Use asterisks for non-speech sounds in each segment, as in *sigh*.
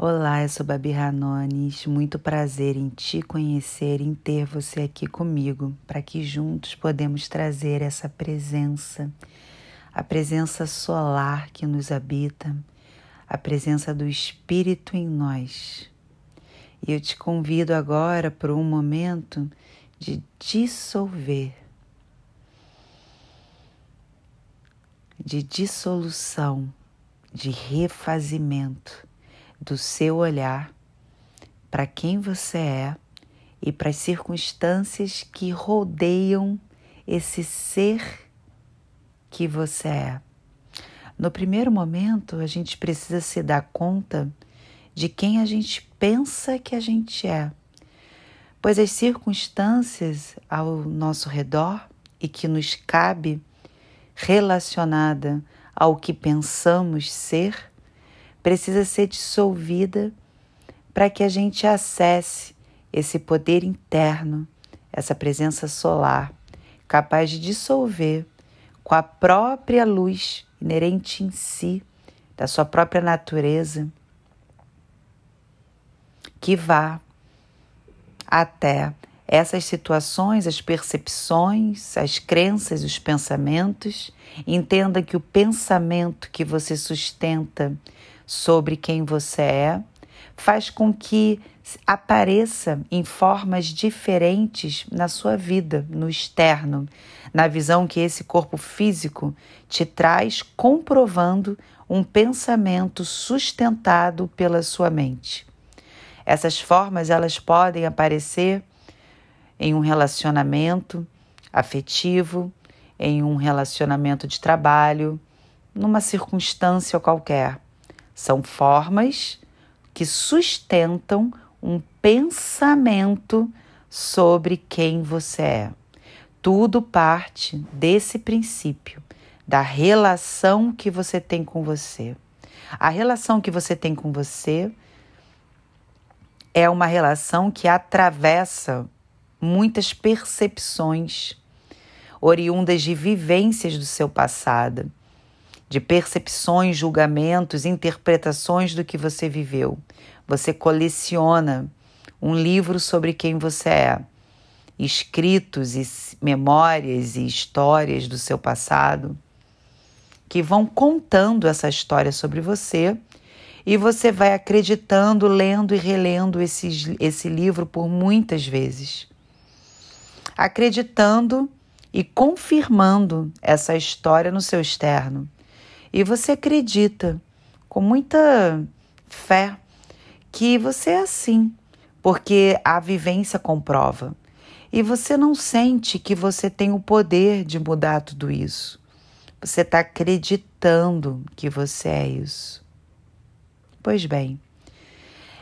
Olá, eu sou Babi Ranones. Muito prazer em te conhecer, em ter você aqui comigo, para que juntos podemos trazer essa presença, a presença solar que nos habita, a presença do Espírito em nós. E eu te convido agora para um momento de dissolver, de dissolução, de refazimento do seu olhar para quem você é e para as circunstâncias que rodeiam esse ser que você é. No primeiro momento, a gente precisa se dar conta de quem a gente pensa que a gente é, pois as circunstâncias ao nosso redor e que nos cabe relacionada ao que pensamos ser precisa ser dissolvida para que a gente acesse esse poder interno, essa presença solar, capaz de dissolver com a própria luz inerente em si, da sua própria natureza, que vá até essas situações, as percepções, as crenças, os pensamentos. Entenda que o pensamento que você sustenta sobre quem você é, faz com que apareça em formas diferentes na sua vida, no externo, na visão que esse corpo físico te traz, comprovando um pensamento sustentado pela sua mente. Essas formas elas podem aparecer em um relacionamento afetivo, em um relacionamento de trabalho, numa circunstância qualquer. São formas que sustentam um pensamento sobre quem você é. Tudo parte desse princípio, da relação que você tem com você. A relação que você tem com você é uma relação que atravessa muitas percepções oriundas de vivências do seu passado de percepções, julgamentos, interpretações do que você viveu. Você coleciona um livro sobre quem você é, escritos e memórias e histórias do seu passado que vão contando essa história sobre você e você vai acreditando, lendo e relendo esse, esse livro por muitas vezes. Acreditando e confirmando essa história no seu externo. E você acredita com muita fé que você é assim, porque a vivência comprova. E você não sente que você tem o poder de mudar tudo isso. Você está acreditando que você é isso. Pois bem,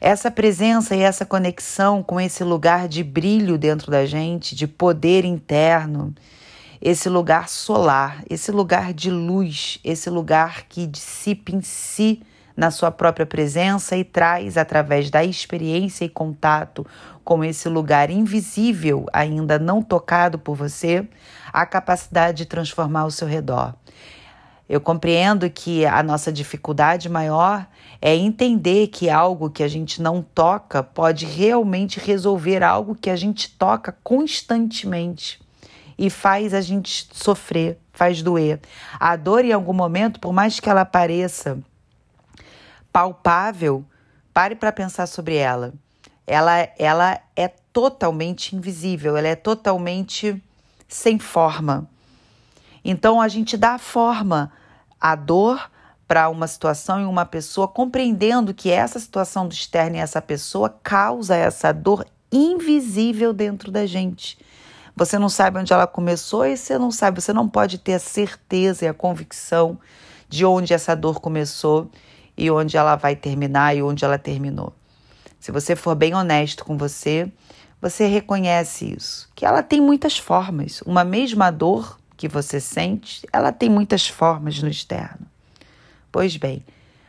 essa presença e essa conexão com esse lugar de brilho dentro da gente, de poder interno, esse lugar solar, esse lugar de luz, esse lugar que dissipa em si na sua própria presença e traz através da experiência e contato com esse lugar invisível, ainda não tocado por você, a capacidade de transformar o seu redor. Eu compreendo que a nossa dificuldade maior é entender que algo que a gente não toca pode realmente resolver algo que a gente toca constantemente e faz a gente sofrer, faz doer. A dor, em algum momento, por mais que ela pareça palpável, pare para pensar sobre ela. Ela, ela é totalmente invisível, ela é totalmente sem forma. Então a gente dá forma à dor para uma situação e uma pessoa, compreendendo que essa situação do externo e essa pessoa causa essa dor invisível dentro da gente. Você não sabe onde ela começou e você não sabe, você não pode ter a certeza e a convicção de onde essa dor começou e onde ela vai terminar e onde ela terminou. Se você for bem honesto com você, você reconhece isso, que ela tem muitas formas. Uma mesma dor que você sente, ela tem muitas formas no externo. Pois bem,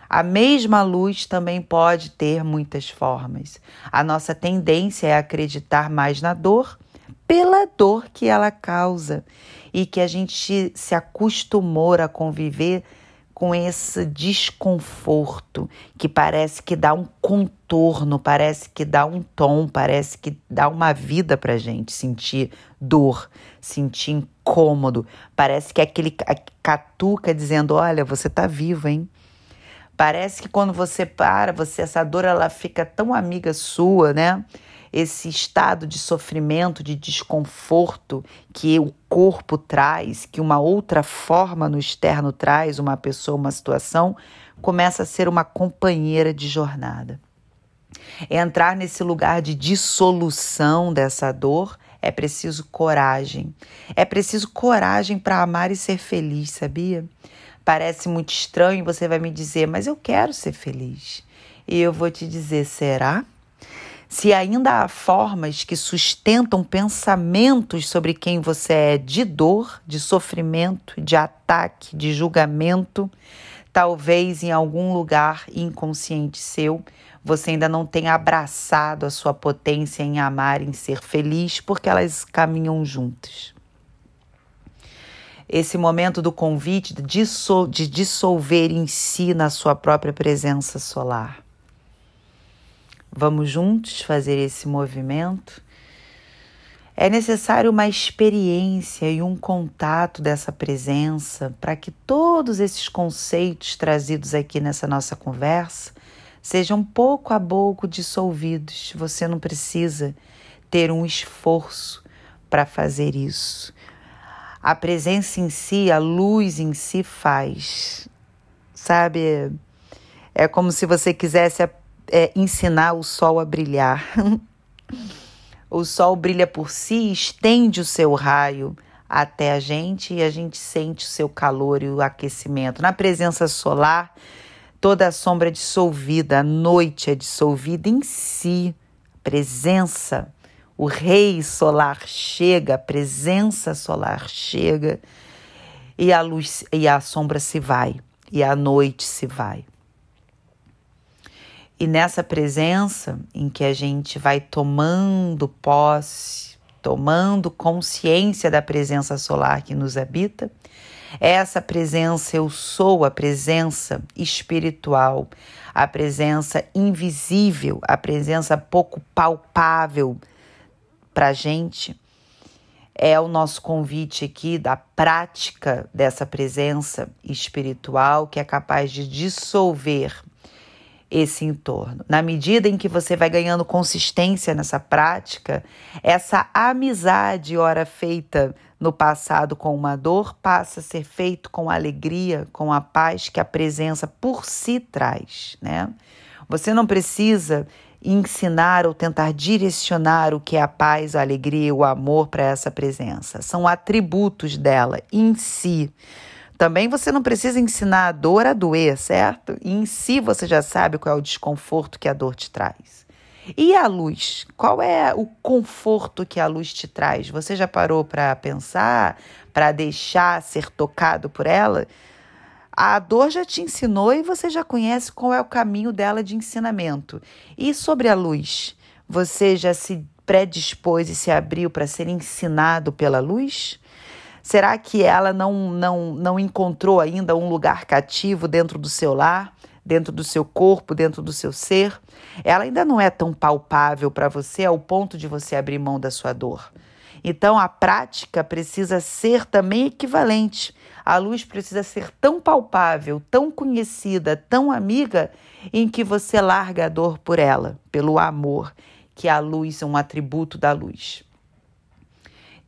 a mesma luz também pode ter muitas formas. A nossa tendência é acreditar mais na dor pela dor que ela causa e que a gente se acostumou a conviver com esse desconforto que parece que dá um contorno, parece que dá um tom, parece que dá uma vida pra gente sentir dor, sentir incômodo, parece que é aquele catuca dizendo: "Olha, você tá vivo, hein?" Parece que quando você para, você essa dor ela fica tão amiga sua, né? Esse estado de sofrimento, de desconforto que o corpo traz, que uma outra forma no externo traz, uma pessoa, uma situação, começa a ser uma companheira de jornada. Entrar nesse lugar de dissolução dessa dor é preciso coragem. É preciso coragem para amar e ser feliz, sabia? Parece muito estranho, você vai me dizer, mas eu quero ser feliz. E eu vou te dizer, será? Se ainda há formas que sustentam pensamentos sobre quem você é de dor, de sofrimento, de ataque, de julgamento, talvez em algum lugar inconsciente seu você ainda não tenha abraçado a sua potência em amar, em ser feliz, porque elas caminham juntas. Esse momento do convite de dissolver em si na sua própria presença solar Vamos juntos fazer esse movimento. É necessário uma experiência e um contato dessa presença para que todos esses conceitos trazidos aqui nessa nossa conversa sejam pouco a pouco dissolvidos. Você não precisa ter um esforço para fazer isso. A presença em si, a luz em si faz. Sabe? É como se você quisesse é, ensinar o sol a brilhar. *laughs* o sol brilha por si, estende o seu raio até a gente e a gente sente o seu calor e o aquecimento. Na presença solar, toda a sombra é dissolvida, a noite é dissolvida em si. Presença, o rei solar chega, a presença solar chega e a luz e a sombra se vai e a noite se vai. E nessa presença em que a gente vai tomando posse, tomando consciência da presença solar que nos habita, essa presença eu sou, a presença espiritual, a presença invisível, a presença pouco palpável para a gente, é o nosso convite aqui da prática dessa presença espiritual que é capaz de dissolver esse entorno. Na medida em que você vai ganhando consistência nessa prática, essa amizade, ora feita no passado com uma dor, passa a ser feito com a alegria, com a paz que a presença por si traz, né? Você não precisa ensinar ou tentar direcionar o que é a paz, a alegria, o amor para essa presença. São atributos dela em si. Também você não precisa ensinar a dor a doer, certo? E em si você já sabe qual é o desconforto que a dor te traz. E a luz? Qual é o conforto que a luz te traz? Você já parou para pensar, para deixar ser tocado por ela? A dor já te ensinou e você já conhece qual é o caminho dela de ensinamento. E sobre a luz? Você já se predispôs e se abriu para ser ensinado pela luz? Será que ela não, não, não encontrou ainda um lugar cativo dentro do seu lar, dentro do seu corpo, dentro do seu ser? Ela ainda não é tão palpável para você ao ponto de você abrir mão da sua dor. Então a prática precisa ser também equivalente. A luz precisa ser tão palpável, tão conhecida, tão amiga, em que você larga a dor por ela, pelo amor, que a luz é um atributo da luz.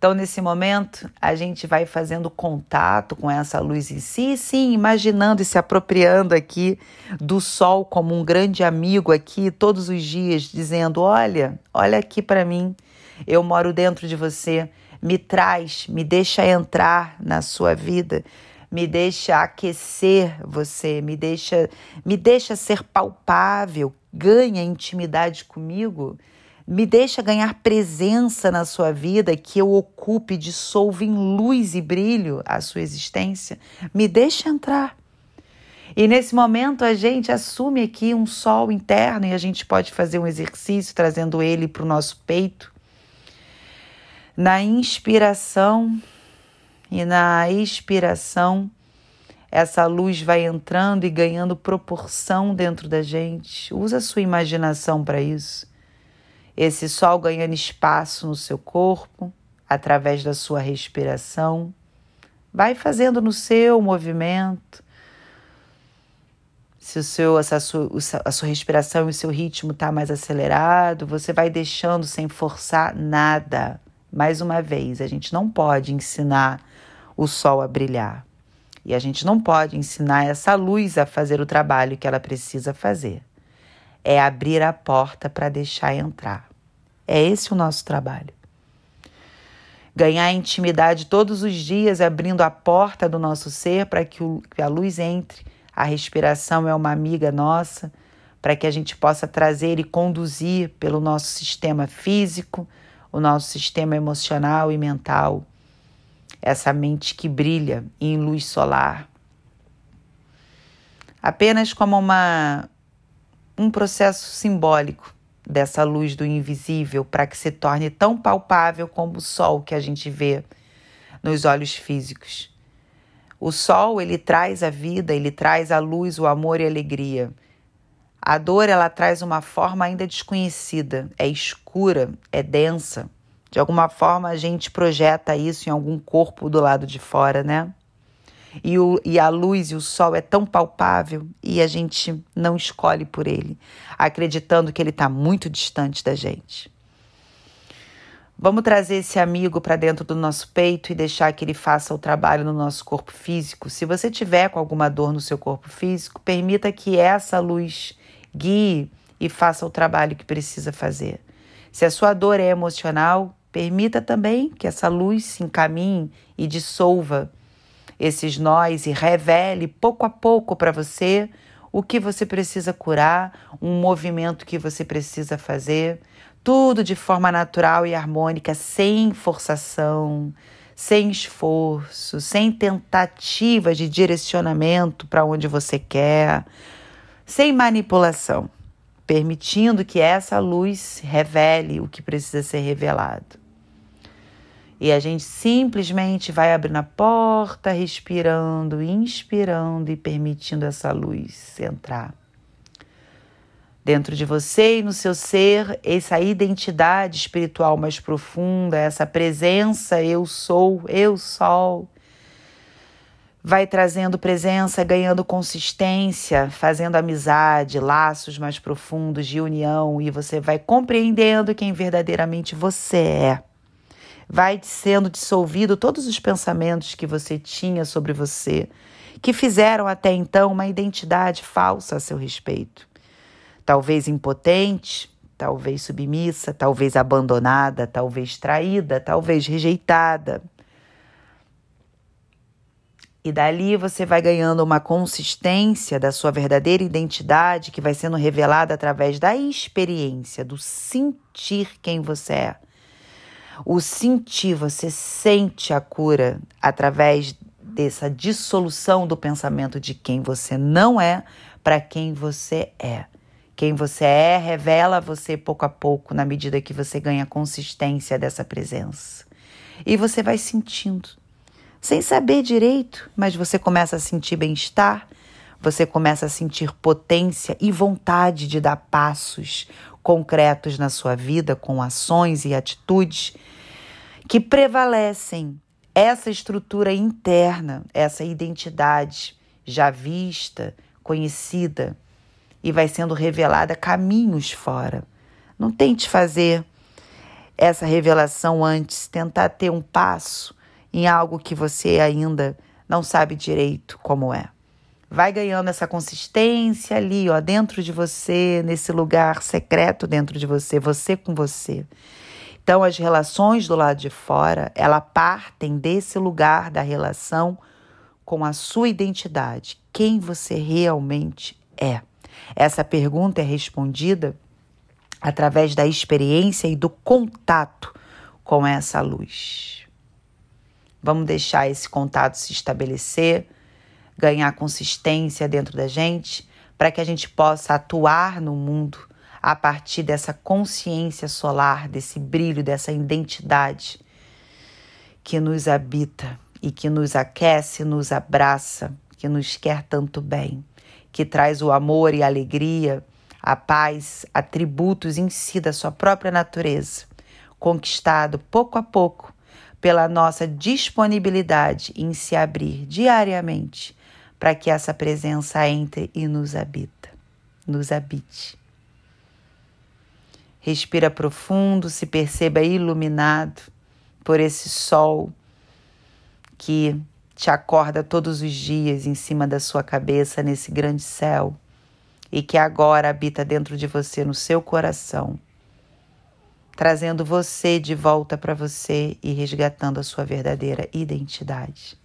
Então, nesse momento, a gente vai fazendo contato com essa luz em si, sim, imaginando e se apropriando aqui do sol como um grande amigo aqui todos os dias, dizendo: Olha, olha aqui para mim, eu moro dentro de você, me traz, me deixa entrar na sua vida, me deixa aquecer você, me deixa, me deixa ser palpável, ganha intimidade comigo. Me deixa ganhar presença na sua vida, que eu ocupe, dissolva em luz e brilho a sua existência. Me deixa entrar. E nesse momento a gente assume aqui um sol interno e a gente pode fazer um exercício trazendo ele para o nosso peito. Na inspiração e na expiração, essa luz vai entrando e ganhando proporção dentro da gente. Usa a sua imaginação para isso. Esse sol ganhando espaço no seu corpo, através da sua respiração. Vai fazendo no seu movimento. Se o seu, essa sua, a sua respiração e o seu ritmo está mais acelerado, você vai deixando sem forçar nada. Mais uma vez, a gente não pode ensinar o sol a brilhar. E a gente não pode ensinar essa luz a fazer o trabalho que ela precisa fazer. É abrir a porta para deixar entrar. É esse o nosso trabalho. Ganhar intimidade todos os dias, abrindo a porta do nosso ser para que, que a luz entre. A respiração é uma amiga nossa, para que a gente possa trazer e conduzir pelo nosso sistema físico, o nosso sistema emocional e mental essa mente que brilha em luz solar. Apenas como uma, um processo simbólico dessa luz do invisível para que se torne tão palpável como o sol que a gente vê nos olhos físicos. O sol, ele traz a vida, ele traz a luz, o amor e a alegria. A dor, ela traz uma forma ainda desconhecida, é escura, é densa. De alguma forma a gente projeta isso em algum corpo do lado de fora, né? E, o, e a luz e o sol é tão palpável e a gente não escolhe por ele, acreditando que ele está muito distante da gente. Vamos trazer esse amigo para dentro do nosso peito e deixar que ele faça o trabalho no nosso corpo físico. Se você tiver com alguma dor no seu corpo físico, permita que essa luz guie e faça o trabalho que precisa fazer. Se a sua dor é emocional, Permita também que essa luz se encaminhe e dissolva esses nós e revele pouco a pouco para você o que você precisa curar, um movimento que você precisa fazer, tudo de forma natural e harmônica, sem forçação, sem esforço, sem tentativa de direcionamento para onde você quer, sem manipulação, permitindo que essa luz revele o que precisa ser revelado. E a gente simplesmente vai abrindo a porta, respirando, inspirando e permitindo essa luz entrar. Dentro de você e no seu ser, essa identidade espiritual mais profunda, essa presença eu sou, eu sol, vai trazendo presença, ganhando consistência, fazendo amizade, laços mais profundos de união e você vai compreendendo quem verdadeiramente você é vai sendo dissolvido todos os pensamentos que você tinha sobre você, que fizeram até então uma identidade falsa a seu respeito. Talvez impotente, talvez submissa, talvez abandonada, talvez traída, talvez rejeitada. E dali você vai ganhando uma consistência da sua verdadeira identidade que vai sendo revelada através da experiência, do sentir quem você é o sentir, você sente a cura através dessa dissolução do pensamento de quem você não é para quem você é. Quem você é revela você pouco a pouco na medida que você ganha consistência dessa presença. E você vai sentindo, sem saber direito, mas você começa a sentir bem-estar, você começa a sentir potência e vontade de dar passos concretos na sua vida com ações e atitudes que prevalecem essa estrutura interna, essa identidade já vista, conhecida e vai sendo revelada caminhos fora. Não tente fazer essa revelação antes, tentar ter um passo em algo que você ainda não sabe direito como é vai ganhando essa consistência ali, ó, dentro de você, nesse lugar secreto dentro de você, você com você. Então, as relações do lado de fora, ela partem desse lugar da relação com a sua identidade, quem você realmente é. Essa pergunta é respondida através da experiência e do contato com essa luz. Vamos deixar esse contato se estabelecer ganhar consistência dentro da gente, para que a gente possa atuar no mundo a partir dessa consciência solar, desse brilho, dessa identidade que nos habita e que nos aquece, nos abraça, que nos quer tanto bem, que traz o amor e a alegria, a paz, atributos em si da sua própria natureza, conquistado pouco a pouco pela nossa disponibilidade em se abrir diariamente para que essa presença entre e nos habita, nos habite. Respira profundo, se perceba iluminado por esse sol que te acorda todos os dias em cima da sua cabeça nesse grande céu e que agora habita dentro de você, no seu coração, trazendo você de volta para você e resgatando a sua verdadeira identidade.